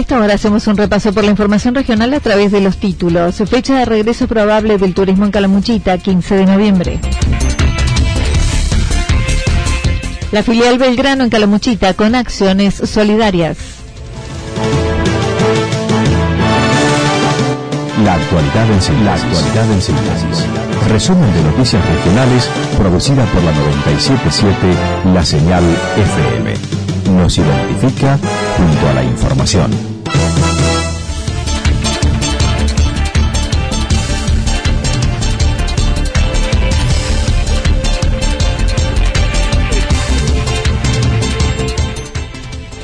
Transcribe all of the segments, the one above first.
Esta hora hacemos un repaso por la información regional a través de los títulos. Fecha de regreso probable del turismo en Calamuchita, 15 de noviembre. La filial Belgrano en Calamuchita con acciones solidarias. La actualidad en síntesis. Resumen de noticias regionales producida por la 977 La Señal FM nos identifica junto a la información.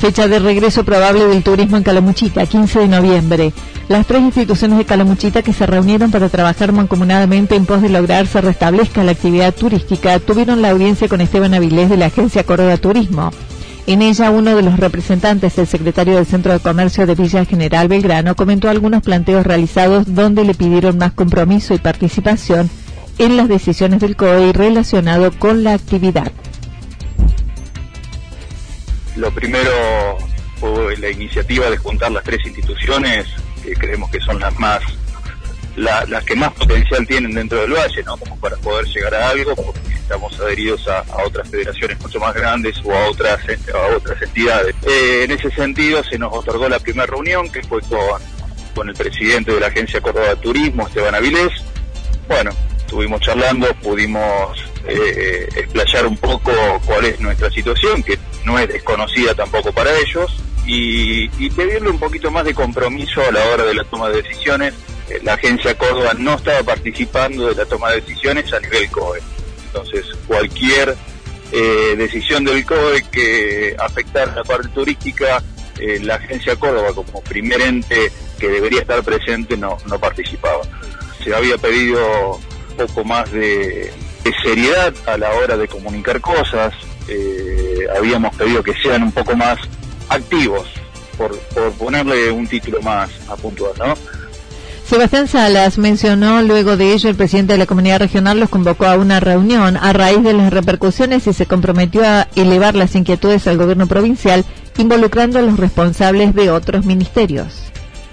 Fecha de regreso probable del turismo en Calamuchita, 15 de noviembre. Las tres instituciones de Calamuchita que se reunieron para trabajar mancomunadamente en pos de lograr se restablezca la actividad turística tuvieron la audiencia con Esteban Avilés de la Agencia Córdoba Turismo. En ella, uno de los representantes del secretario del Centro de Comercio de Villa General Belgrano comentó algunos planteos realizados donde le pidieron más compromiso y participación en las decisiones del COE relacionado con la actividad. Lo primero fue la iniciativa de juntar las tres instituciones, que creemos que son las más las que más potencial tienen dentro del valle, ¿no? Como para poder llegar a algo, porque estamos adheridos a, otras federaciones mucho más grandes o a otras a otras entidades. Eh, en ese sentido se nos otorgó la primera reunión, que fue con, con el presidente de la Agencia Córdoba de Turismo, Esteban Avilés. Bueno, estuvimos charlando, pudimos eh, explayar un poco cuál es nuestra situación, que no es desconocida tampoco para ellos, y, y pedirle un poquito más de compromiso a la hora de la toma de decisiones la agencia Córdoba no estaba participando de la toma de decisiones a nivel COE. Entonces, cualquier eh, decisión del COE que afectara la parte turística, eh, la agencia Córdoba como primer ente que debería estar presente no, no participaba. Se había pedido un poco más de, seriedad a la hora de comunicar cosas, eh, habíamos pedido que sean un poco más activos, por, por ponerle un título más a puntual, ¿no? Sebastián Salas mencionó luego de ello el presidente de la comunidad regional los convocó a una reunión a raíz de las repercusiones y se comprometió a elevar las inquietudes al gobierno provincial involucrando a los responsables de otros ministerios.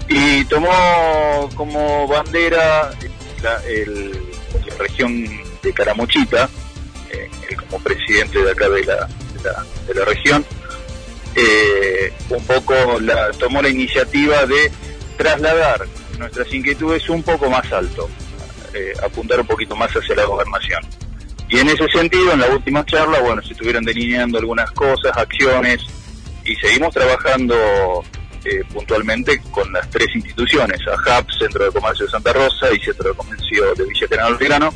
Y tomó como bandera la, región de Caramuchita, eh, como presidente de acá de la, de la, región, eh, un poco la, tomó la iniciativa de trasladar nuestras inquietudes un poco más alto, eh, apuntar un poquito más hacia la gobernación. Y en ese sentido, en la última charla, bueno, se estuvieron delineando algunas cosas, acciones, y seguimos trabajando eh, puntualmente con las tres instituciones, AJAP, Centro de Comercio de Santa Rosa y Centro de Comercio de Villa General Belgrano,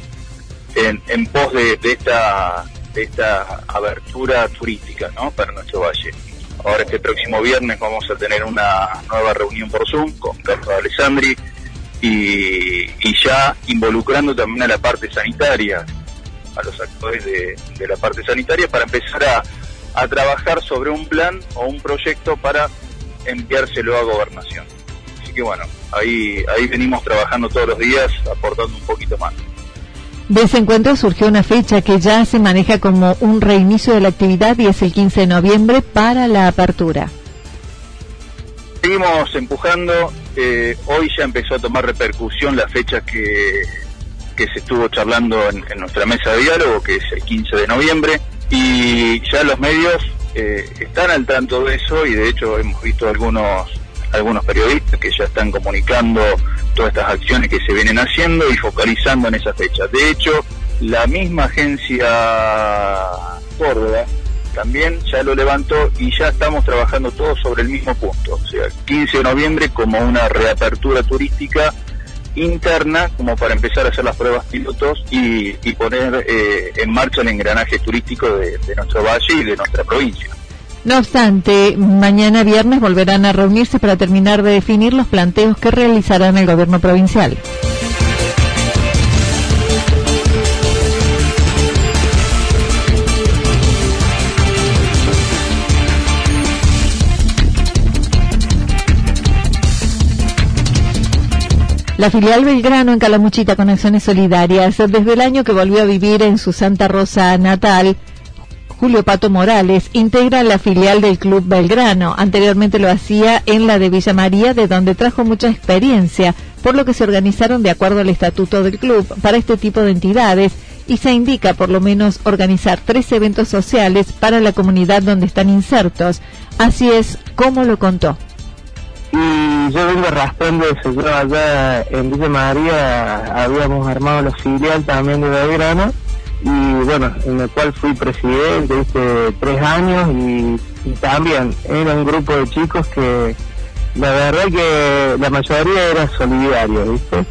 en, en pos de, esta, de esta abertura turística ¿no? para nuestro valle. Ahora este próximo viernes vamos a tener una nueva reunión por Zoom con Carlos Alessandri y, ya involucrando también a la parte sanitaria, a los actores de, la parte sanitaria para empezar a, a trabajar sobre un plan o un proyecto para enviárselo a gobernación. así que bueno, ahí, ahí venimos trabajando todos los días, aportando un poquito más. De ese encuentro surgió una fecha que ya se maneja como un reinicio de la actividad y es el 15 de noviembre para la apertura. Seguimos empujando, eh, hoy ya empezó a tomar repercusión la fecha que, se estuvo charlando en, nuestra mesa de diálogo, que es el 15 de noviembre, y ya los medios eh, están al tanto de eso y de hecho hemos visto algunos algunos periodistas que ya están comunicando todas estas acciones que se vienen haciendo y focalizando en esa fecha. De hecho, la misma agencia Córdoba también ya lo levantó y ya estamos trabajando todos sobre el mismo punto, o sea, 15 de noviembre como una reapertura turística interna como para empezar a hacer las pruebas pilotos y, poner eh, en marcha el engranaje turístico de nuestro valle y de nuestra provincia. No obstante, mañana viernes volverán a reunirse para terminar de definir los planteos que realizarán el gobierno provincial. La filial Belgrano en Calamuchita con acciones solidarias, desde el año que volvió a vivir en su Santa Rosa natal, Julio Pato Morales, integra la filial del Club Belgrano. Anteriormente lo hacía en la de Villa María, de donde trajo mucha experiencia, por lo que se organizaron de acuerdo al estatuto del club para este tipo de entidades y se indica por lo menos organizar tres eventos sociales para la comunidad donde están insertos. Así es como lo contó. Y yo vengo raspando eso. Yo allá en Villa María habíamos armado la filial también de Belgrano y bueno, en el cual fui presidente, tres años y, también era un grupo de chicos que la verdad que la mayoría era solidario, viste.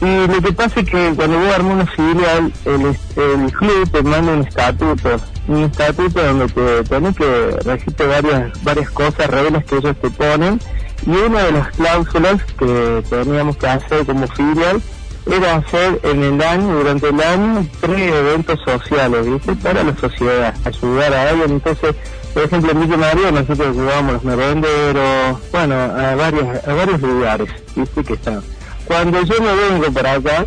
Y lo que pasa es que cuando vos armas una filial, el, el club te manda un estatuto, un estatuto donde te tenés que registrar varias, varias cosas, reglas que ellos te ponen, y una de las cláusulas que teníamos que hacer como filial era hacer en el año, durante el año, tres eventos sociales. Para la sociedad, ayudar a ellos. Entonces, por ejemplo, en Villa María nosotros ayudábamos a los merenderos, bueno, a varios, a varios lugares, ¿viste? Que están. Cuando yo me vengo para acá,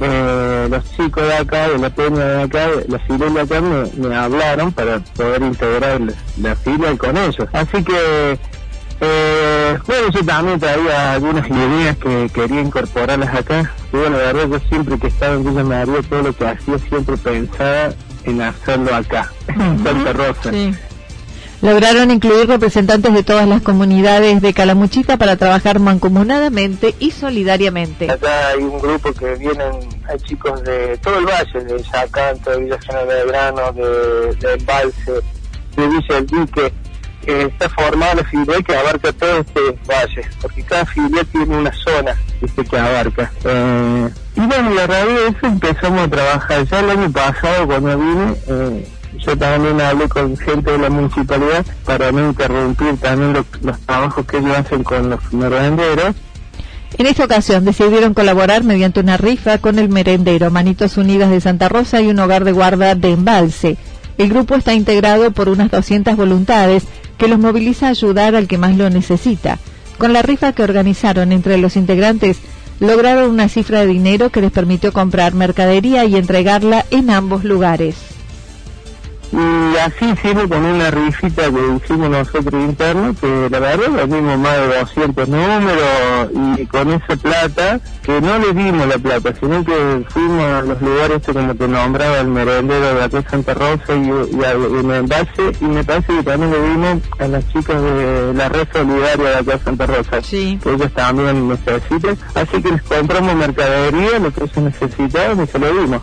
eh, los chicos de acá, de la peña de acá, la fila de acá, me, hablaron para poder integrar la, la fila con ellos. Así que eh, bueno, yo también traía algunas ideas que quería incorporarlas acá. Y bueno, la verdad, yo siempre que estaba en Villa María, todo lo que hacía siempre pensaba en hacerlo acá, en Santa Rosa. Lograron incluir representantes de todas las comunidades de Calamuchita para trabajar mancomunadamente y solidariamente. Acá hay un grupo que vienen, hay chicos de todo el valle, de Yacanto, de Villa General de Grano, de, de Embalse, de Villa El Dique está formada la filial que abarca todo este valle, porque cada filial tiene una zona este, que abarca. Eh, y bueno, la realidad de eso empezamos a trabajar. Ya el año pasado, cuando vine, eh, yo también hablé con gente de la municipalidad para no interrumpir también los trabajos que ellos hacen con los merenderos. En esta ocasión decidieron colaborar mediante una rifa con el merendero Manitos Unidas de Santa Rosa y un hogar de guarda de embalse. El grupo está integrado por unas 200 voluntades que los moviliza a ayudar al que más lo necesita. Con la rifa que organizaron entre los integrantes, lograron una cifra de dinero que les permitió comprar mercadería y entregarla en ambos lugares. Y así hicimos con una rifita que hicimos nosotros internos, que la verdad vendimos más de 200 números y con esa plata, que no le dimos la plata, sino que fuimos a los lugares como te nombraba el merendero de aquí Santa Rosa y, y, en el base, y me parece que también le dimos a las chicas de la red solidaria de acá Santa Rosa, que ellos también necesitan, así que les compramos mercadería, lo que ellos necesitaban y se lo dimos.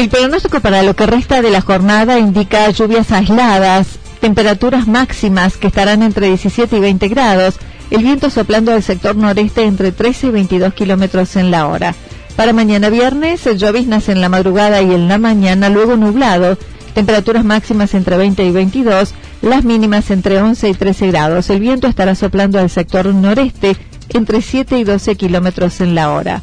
El pronóstico para lo que resta de la jornada indica lluvias aisladas, temperaturas máximas que estarán entre 17 y 20 grados, el viento soplando del sector noreste entre 13 y 22 kilómetros en la hora. Para mañana viernes, lloviznas en la madrugada y en la mañana, luego nublado, temperaturas máximas entre 20 y 22, las mínimas entre 11 y 13 grados. El viento estará soplando al sector noreste entre 7 y 12 kilómetros en la hora.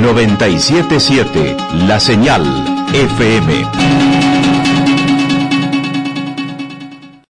977 La Señal FM.